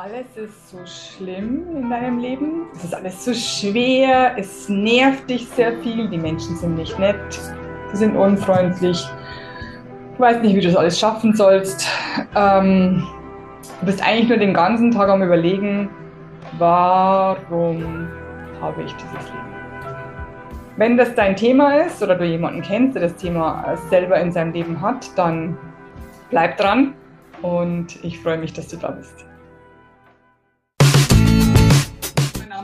Alles ist so schlimm in deinem Leben. Es ist alles so schwer. Es nervt dich sehr viel. Die Menschen sind nicht nett. Sie sind unfreundlich. Du weißt nicht, wie du das alles schaffen sollst. Ähm, du bist eigentlich nur den ganzen Tag am Überlegen, warum habe ich dieses Leben? Wenn das dein Thema ist oder du jemanden kennst, der das Thema selber in seinem Leben hat, dann bleib dran und ich freue mich, dass du da bist.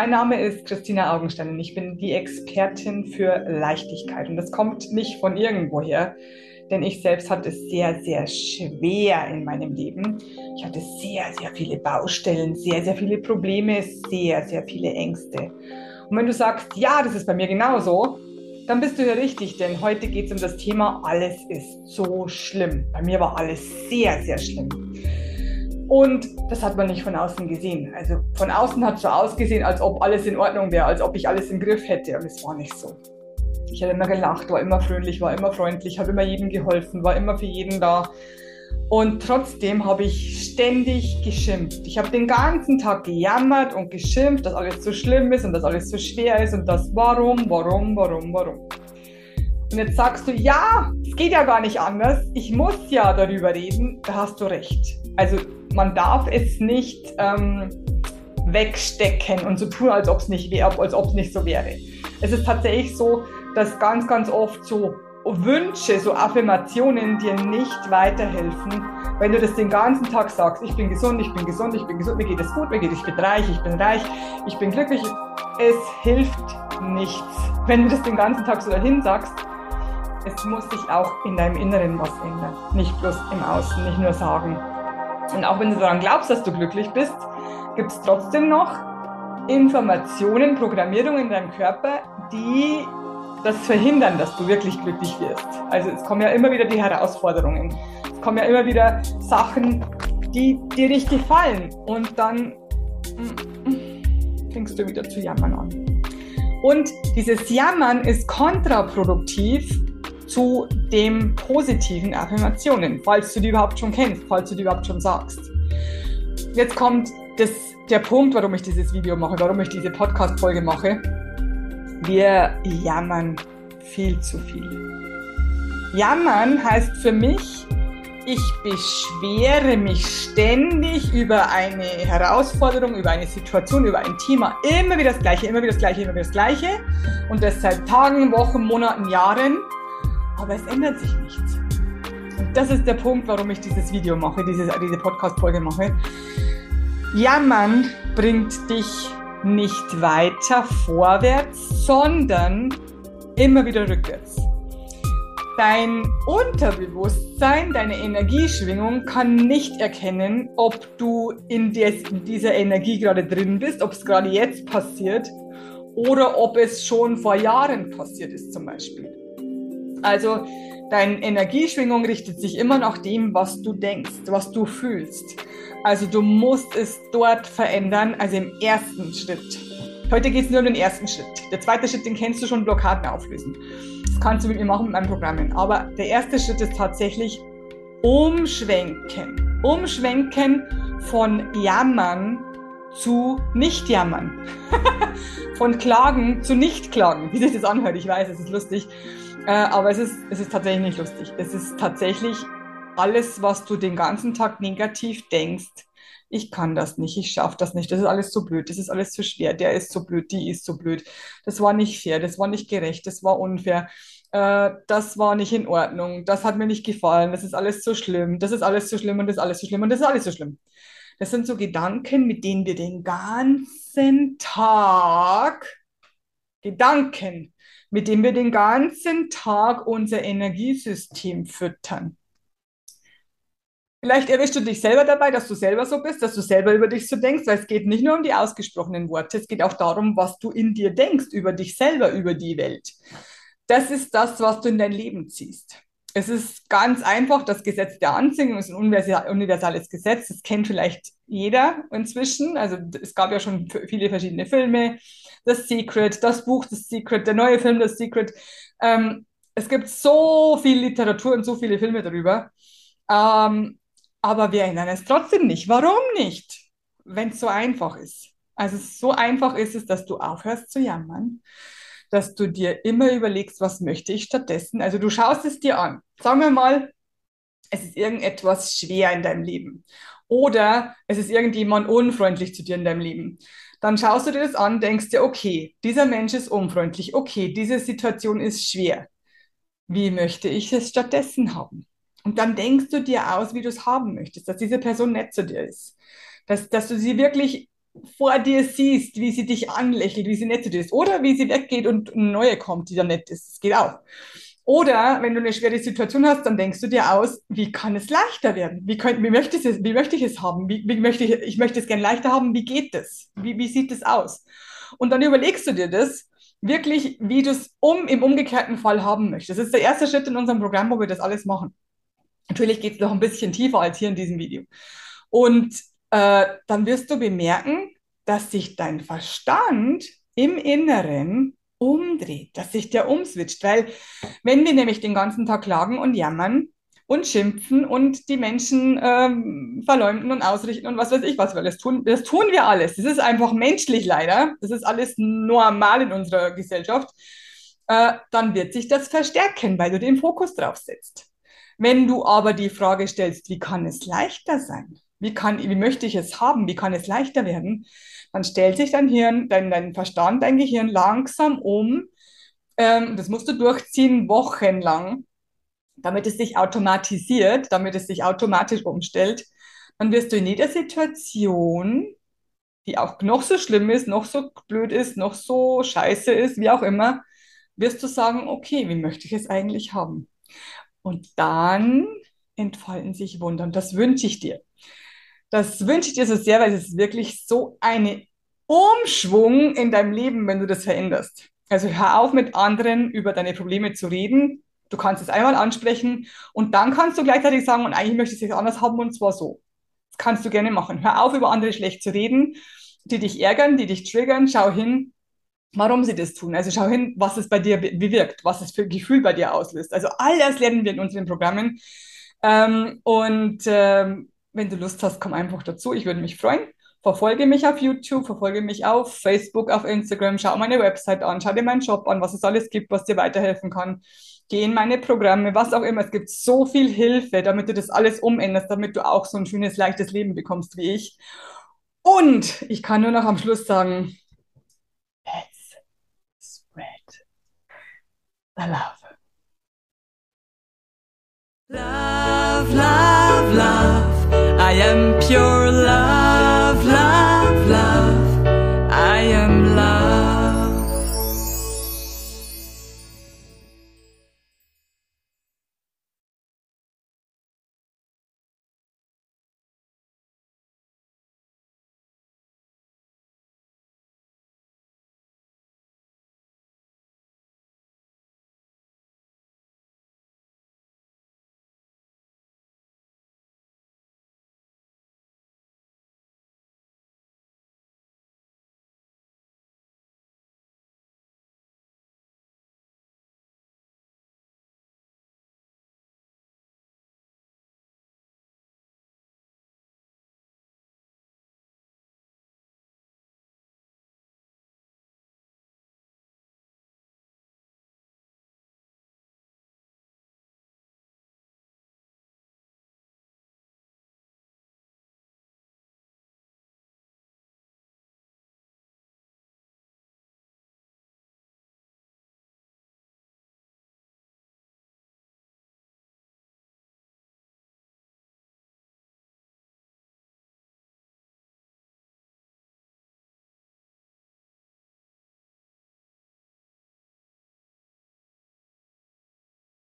Mein Name ist Christina Augenstein und ich bin die Expertin für Leichtigkeit. Und das kommt nicht von irgendwoher, denn ich selbst hatte es sehr, sehr schwer in meinem Leben. Ich hatte sehr, sehr viele Baustellen, sehr, sehr viele Probleme, sehr, sehr viele Ängste. Und wenn du sagst, ja, das ist bei mir genauso, dann bist du ja richtig, denn heute geht es um das Thema, alles ist so schlimm. Bei mir war alles sehr, sehr schlimm. Und das hat man nicht von außen gesehen. Also von außen hat es so ausgesehen, als ob alles in Ordnung wäre, als ob ich alles im Griff hätte. Und es war nicht so. Ich habe immer gelacht, war immer fröhlich, war immer freundlich, habe immer jedem geholfen, war immer für jeden da. Und trotzdem habe ich ständig geschimpft. Ich habe den ganzen Tag gejammert und geschimpft, dass alles so schlimm ist und dass alles so schwer ist und das warum, warum, warum, warum. Und jetzt sagst du, ja, es geht ja gar nicht anders. Ich muss ja darüber reden. Da hast du recht. Also man darf es nicht ähm, wegstecken und so tun, als ob es nicht wäre, als ob es nicht so wäre. Es ist tatsächlich so, dass ganz, ganz oft so Wünsche, so Affirmationen dir nicht weiterhelfen, wenn du das den ganzen Tag sagst, ich bin gesund, ich bin gesund, ich bin gesund, mir geht es gut, mir geht es, ich bin reich, ich bin reich, ich bin glücklich. Es hilft nichts. Wenn du das den ganzen Tag so dahin sagst, es muss sich auch in deinem Inneren was ändern, nicht bloß im Außen, nicht nur sagen. Und auch wenn du daran glaubst, dass du glücklich bist, gibt es trotzdem noch Informationen, Programmierungen in deinem Körper, die das verhindern, dass du wirklich glücklich wirst. Also es kommen ja immer wieder die Herausforderungen. Es kommen ja immer wieder Sachen, die dir nicht gefallen. Und dann mm, fängst du wieder zu jammern an. Und dieses Jammern ist kontraproduktiv zu den positiven Affirmationen, falls du die überhaupt schon kennst, falls du die überhaupt schon sagst. Jetzt kommt das, der Punkt, warum ich dieses Video mache, warum ich diese Podcast-Folge mache. Wir jammern viel zu viel. Jammern heißt für mich, ich beschwere mich ständig über eine Herausforderung, über eine Situation, über ein Thema. Immer wieder das Gleiche, immer wieder das Gleiche, immer wieder das Gleiche. Und das seit Tagen, Wochen, Monaten, Jahren aber es ändert sich nichts. Und das ist der Punkt, warum ich dieses Video mache, diese, diese Podcast-Folge mache. Jammern bringt dich nicht weiter vorwärts, sondern immer wieder rückwärts. Dein Unterbewusstsein, deine Energieschwingung kann nicht erkennen, ob du in, des, in dieser Energie gerade drin bist, ob es gerade jetzt passiert oder ob es schon vor Jahren passiert ist zum Beispiel. Also deine Energieschwingung richtet sich immer nach dem, was du denkst, was du fühlst. Also du musst es dort verändern, also im ersten Schritt. Heute geht es nur um den ersten Schritt. Der zweite Schritt, den kennst du schon, Blockaden auflösen. Das kannst du mit mir machen mit meinen Programmen. Aber der erste Schritt ist tatsächlich umschwenken. Umschwenken von Jammern zu Nicht-Jammern. von Klagen zu Nicht-Klagen. Wie sich das anhört, ich weiß, es ist lustig. Äh, aber es ist, es ist tatsächlich nicht lustig. Es ist tatsächlich alles, was du den ganzen Tag negativ denkst. Ich kann das nicht, ich schaffe das nicht, das ist alles so blöd, das ist alles so schwer, der ist so blöd, die ist so blöd. Das war nicht fair, das war nicht gerecht, das war unfair, äh, das war nicht in Ordnung, das hat mir nicht gefallen, das ist alles so schlimm, das ist alles so schlimm und das ist alles so schlimm und das ist alles so schlimm. Das sind so Gedanken, mit denen wir den ganzen Tag Gedanken mit dem wir den ganzen Tag unser Energiesystem füttern. Vielleicht erwischst du dich selber dabei, dass du selber so bist, dass du selber über dich so denkst, weil es geht nicht nur um die ausgesprochenen Worte, es geht auch darum, was du in dir denkst über dich selber, über die Welt. Das ist das, was du in dein Leben ziehst. Es ist ganz einfach, das Gesetz der Anziehung ist ein universales Gesetz, das kennt vielleicht jeder inzwischen. Also es gab ja schon viele verschiedene Filme, The Secret, das Buch The Secret, der neue Film The Secret. Ähm, es gibt so viel Literatur und so viele Filme darüber. Ähm, aber wir ändern es trotzdem nicht. Warum nicht? Wenn es so einfach ist. Also so einfach ist es, dass du aufhörst zu jammern, dass du dir immer überlegst, was möchte ich stattdessen. Also du schaust es dir an. Sagen wir mal, es ist irgendetwas schwer in deinem Leben oder es ist irgendjemand unfreundlich zu dir in deinem Leben. Dann schaust du dir das an, denkst dir, okay, dieser Mensch ist unfreundlich, okay, diese Situation ist schwer. Wie möchte ich es stattdessen haben? Und dann denkst du dir aus, wie du es haben möchtest, dass diese Person nett zu dir ist. Dass, dass du sie wirklich vor dir siehst, wie sie dich anlächelt, wie sie nett zu dir ist. Oder wie sie weggeht und eine neue kommt, die dann nett ist. Das geht auch. Oder wenn du eine schwere Situation hast, dann denkst du dir aus, wie kann es leichter werden? Wie, könnt, wie, möchte, ich es, wie möchte ich es haben? Wie, wie möchte ich, ich möchte es gerne leichter haben. Wie geht das? Wie, wie sieht es aus? Und dann überlegst du dir das wirklich, wie du es um, im umgekehrten Fall haben möchtest. Das ist der erste Schritt in unserem Programm, wo wir das alles machen. Natürlich geht es noch ein bisschen tiefer als hier in diesem Video. Und äh, dann wirst du bemerken, dass sich dein Verstand im Inneren umdreht, dass sich der umswitcht. Weil wenn wir nämlich den ganzen Tag klagen und jammern und schimpfen und die Menschen ähm, verleumden und ausrichten und was weiß ich, was wir alles tun, das tun wir alles. Das ist einfach menschlich leider. Das ist alles normal in unserer Gesellschaft. Äh, dann wird sich das verstärken, weil du den Fokus drauf setzt. Wenn du aber die Frage stellst, wie kann es leichter sein? Wie, kann, wie möchte ich es haben? Wie kann es leichter werden? Dann stellt sich dein Hirn, dein, dein Verstand, dein Gehirn langsam um. Ähm, das musst du durchziehen, wochenlang, damit es sich automatisiert, damit es sich automatisch umstellt. Dann wirst du in jeder Situation, die auch noch so schlimm ist, noch so blöd ist, noch so scheiße ist, wie auch immer, wirst du sagen, okay, wie möchte ich es eigentlich haben? Und dann entfalten sich Wunder. Und das wünsche ich dir. Das wünsche ich dir so sehr, weil es ist wirklich so eine Umschwung in deinem Leben, wenn du das veränderst. Also hör auf mit anderen über deine Probleme zu reden. Du kannst es einmal ansprechen und dann kannst du gleichzeitig sagen, und eigentlich möchte ich es anders haben und zwar so. Das kannst du gerne machen. Hör auf, über andere schlecht zu reden, die dich ärgern, die dich triggern. Schau hin, warum sie das tun. Also schau hin, was es bei dir bewirkt, was es für Gefühl bei dir auslöst. Also all das lernen wir in unseren Programmen. Ähm, und ähm, wenn du Lust hast, komm einfach dazu. Ich würde mich freuen. Verfolge mich auf YouTube, verfolge mich auf Facebook, auf Instagram, schau meine Website an, schau dir meinen Shop an, was es alles gibt, was dir weiterhelfen kann. Geh in meine Programme, was auch immer. Es gibt so viel Hilfe, damit du das alles umänderst, damit du auch so ein schönes, leichtes Leben bekommst wie ich. Und ich kann nur noch am Schluss sagen, the love. Love, love, love. I am pure